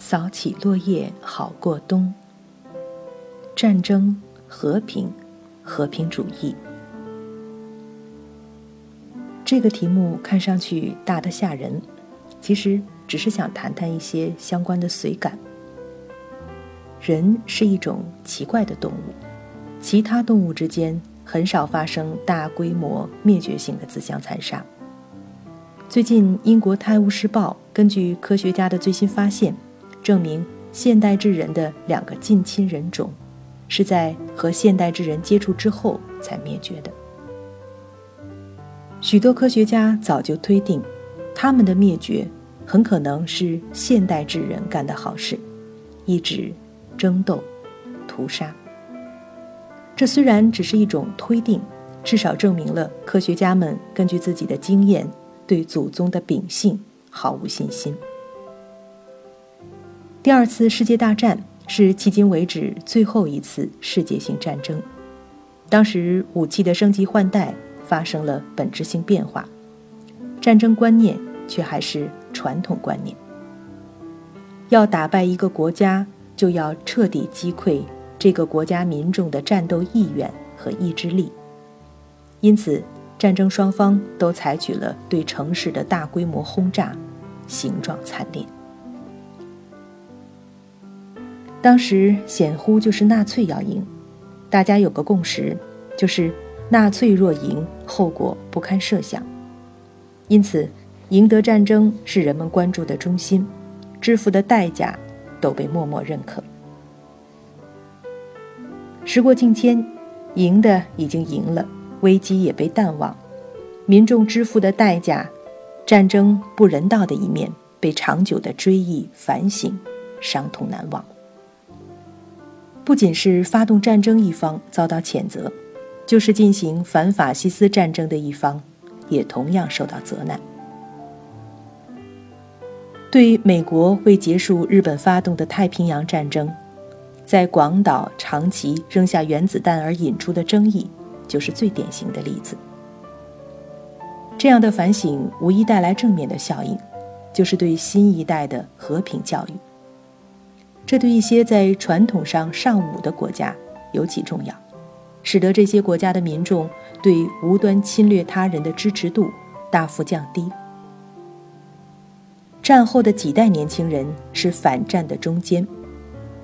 扫起落叶好过冬。战争、和平、和平主义。这个题目看上去大得吓人，其实只是想谈谈一些相关的随感。人是一种奇怪的动物，其他动物之间很少发生大规模灭绝性的自相残杀。最近，英国《泰晤士报》根据科学家的最新发现，证明现代智人的两个近亲人种。是在和现代智人接触之后才灭绝的。许多科学家早就推定，他们的灭绝很可能是现代智人干的好事，一指争斗、屠杀。这虽然只是一种推定，至少证明了科学家们根据自己的经验对祖宗的秉性毫无信心。第二次世界大战。是迄今为止最后一次世界性战争。当时武器的升级换代发生了本质性变化，战争观念却还是传统观念。要打败一个国家，就要彻底击溃这个国家民众的战斗意愿和意志力。因此，战争双方都采取了对城市的大规模轰炸，形状惨烈。当时显乎就是纳粹要赢，大家有个共识，就是纳粹若赢，后果不堪设想。因此，赢得战争是人们关注的中心，支付的代价都被默默认可。时过境迁，赢的已经赢了，危机也被淡忘，民众支付的代价，战争不人道的一面被长久的追忆反省，伤痛难忘。不仅是发动战争一方遭到谴责，就是进行反法西斯战争的一方，也同样受到责难。对美国为结束日本发动的太平洋战争，在广岛、长崎扔下原子弹而引出的争议，就是最典型的例子。这样的反省无疑带来正面的效应，就是对新一代的和平教育。这对一些在传统上尚武的国家尤其重要，使得这些国家的民众对无端侵略他人的支持度大幅降低。战后的几代年轻人是反战的中坚，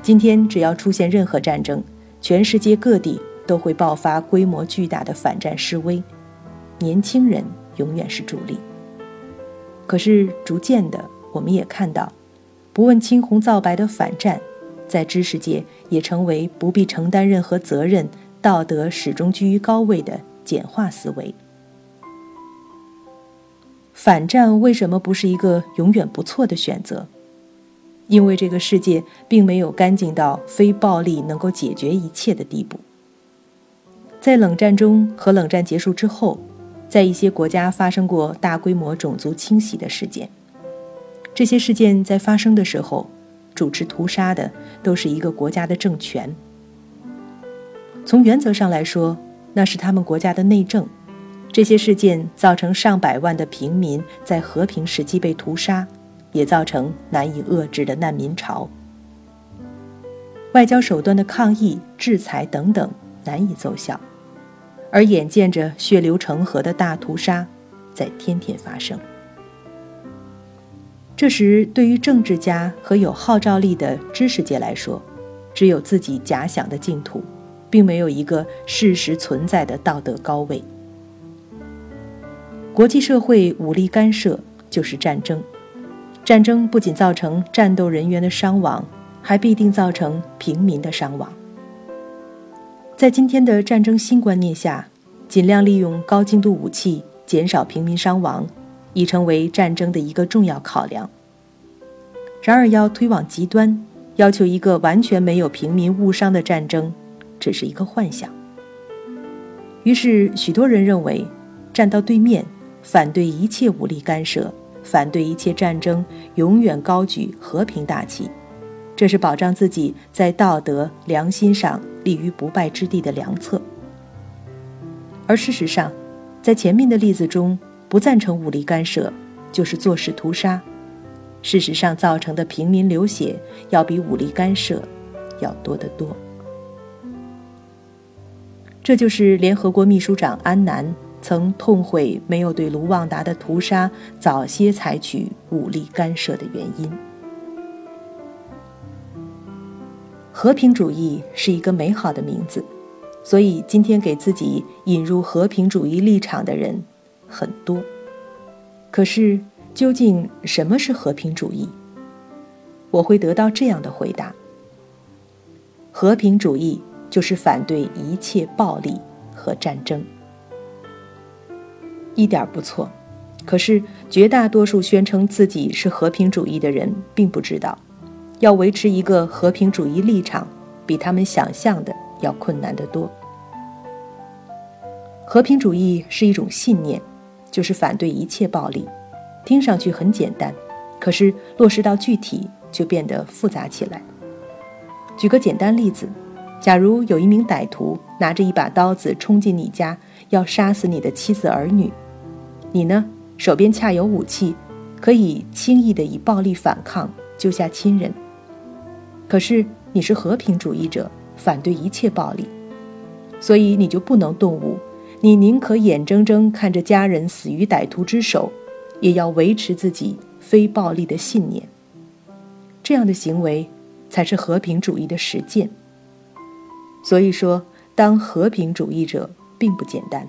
今天只要出现任何战争，全世界各地都会爆发规模巨大的反战示威，年轻人永远是主力。可是逐渐的，我们也看到。不问青红皂白的反战，在知识界也成为不必承担任何责任、道德始终居于高位的简化思维。反战为什么不是一个永远不错的选择？因为这个世界并没有干净到非暴力能够解决一切的地步。在冷战中和冷战结束之后，在一些国家发生过大规模种族清洗的事件。这些事件在发生的时候，主持屠杀的都是一个国家的政权。从原则上来说，那是他们国家的内政。这些事件造成上百万的平民在和平时期被屠杀，也造成难以遏制的难民潮。外交手段的抗议、制裁等等难以奏效，而眼见着血流成河的大屠杀在天天发生。这时，对于政治家和有号召力的知识界来说，只有自己假想的净土，并没有一个事实存在的道德高位。国际社会武力干涉就是战争，战争不仅造成战斗人员的伤亡，还必定造成平民的伤亡。在今天的战争新观念下，尽量利用高精度武器减少平民伤亡。已成为战争的一个重要考量。然而，要推往极端，要求一个完全没有平民误伤的战争，只是一个幻想。于是，许多人认为，站到对面，反对一切武力干涉，反对一切战争，永远高举和平大旗，这是保障自己在道德良心上立于不败之地的良策。而事实上，在前面的例子中，不赞成武力干涉，就是坐视屠杀。事实上造成的平民流血要比武力干涉要多得多。这就是联合国秘书长安南曾痛悔没有对卢旺达的屠杀早些采取武力干涉的原因。和平主义是一个美好的名字，所以今天给自己引入和平主义立场的人很多。可是，究竟什么是和平主义？我会得到这样的回答：和平主义就是反对一切暴力和战争。一点不错，可是绝大多数宣称自己是和平主义的人并不知道。要维持一个和平主义立场，比他们想象的要困难得多。和平主义是一种信念，就是反对一切暴力。听上去很简单，可是落实到具体就变得复杂起来。举个简单例子，假如有一名歹徒拿着一把刀子冲进你家，要杀死你的妻子儿女，你呢手边恰有武器，可以轻易的以暴力反抗，救下亲人。可是你是和平主义者，反对一切暴力，所以你就不能动武。你宁可眼睁睁看着家人死于歹徒之手，也要维持自己非暴力的信念。这样的行为才是和平主义的实践。所以说，当和平主义者并不简单，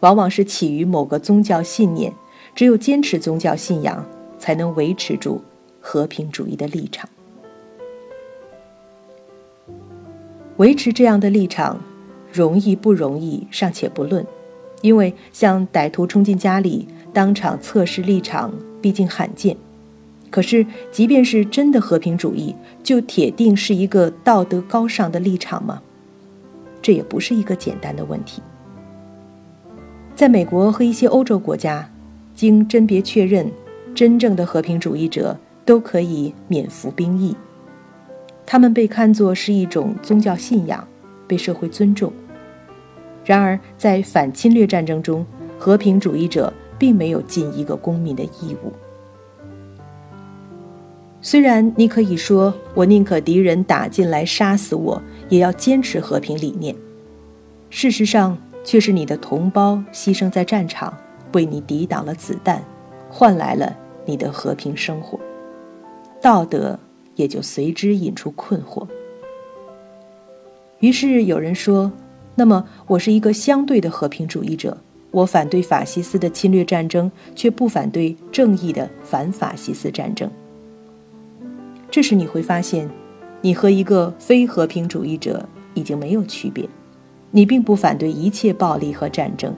往往是起于某个宗教信念。只有坚持宗教信仰，才能维持住和平主义的立场。维持这样的立场，容易不容易尚且不论，因为像歹徒冲进家里当场测试立场，毕竟罕见。可是，即便是真的和平主义，就铁定是一个道德高尚的立场吗？这也不是一个简单的问题。在美国和一些欧洲国家，经甄别确认，真正的和平主义者都可以免服兵役。他们被看作是一种宗教信仰，被社会尊重。然而，在反侵略战争中，和平主义者并没有尽一个公民的义务。虽然你可以说“我宁可敌人打进来杀死我，也要坚持和平理念”，事实上却是你的同胞牺牲在战场，为你抵挡了子弹，换来了你的和平生活。道德。也就随之引出困惑。于是有人说：“那么我是一个相对的和平主义者，我反对法西斯的侵略战争，却不反对正义的反法西斯战争。”这时你会发现，你和一个非和平主义者已经没有区别。你并不反对一切暴力和战争。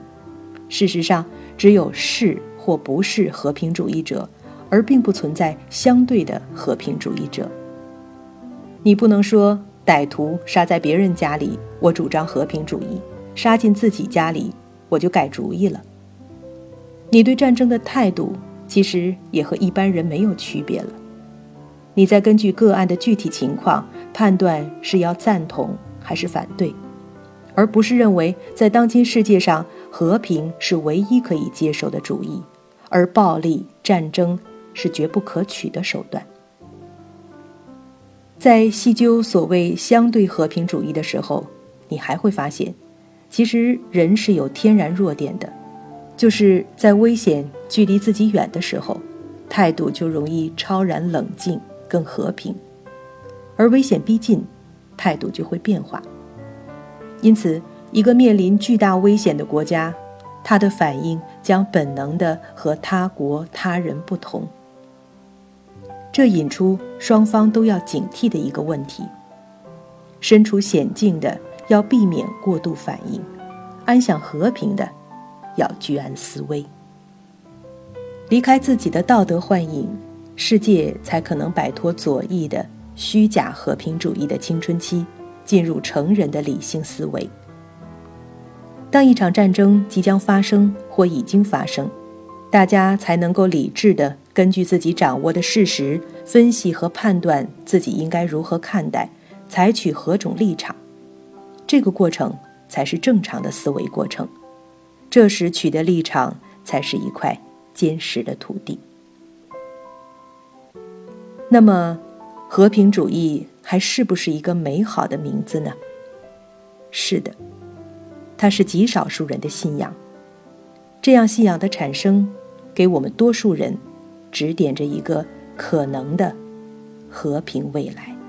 事实上，只有是或不是和平主义者。而并不存在相对的和平主义者。你不能说歹徒杀在别人家里，我主张和平主义；杀进自己家里，我就改主意了。你对战争的态度，其实也和一般人没有区别了。你在根据个案的具体情况判断是要赞同还是反对，而不是认为在当今世界上和平是唯一可以接受的主义，而暴力战争。是绝不可取的手段。在细究所谓相对和平主义的时候，你还会发现，其实人是有天然弱点的，就是在危险距离自己远的时候，态度就容易超然冷静、更和平；而危险逼近，态度就会变化。因此，一个面临巨大危险的国家，他的反应将本能的和他国他人不同。这引出双方都要警惕的一个问题：身处险境的要避免过度反应，安享和平的要居安思危。离开自己的道德幻影，世界才可能摆脱左翼的虚假和平主义的青春期，进入成人的理性思维。当一场战争即将发生或已经发生，大家才能够理智的。根据自己掌握的事实分析和判断，自己应该如何看待，采取何种立场，这个过程才是正常的思维过程。这时取得立场，才是一块坚实的土地。那么，和平主义还是不是一个美好的名字呢？是的，它是极少数人的信仰。这样信仰的产生，给我们多数人指点着一个可能的和平未来。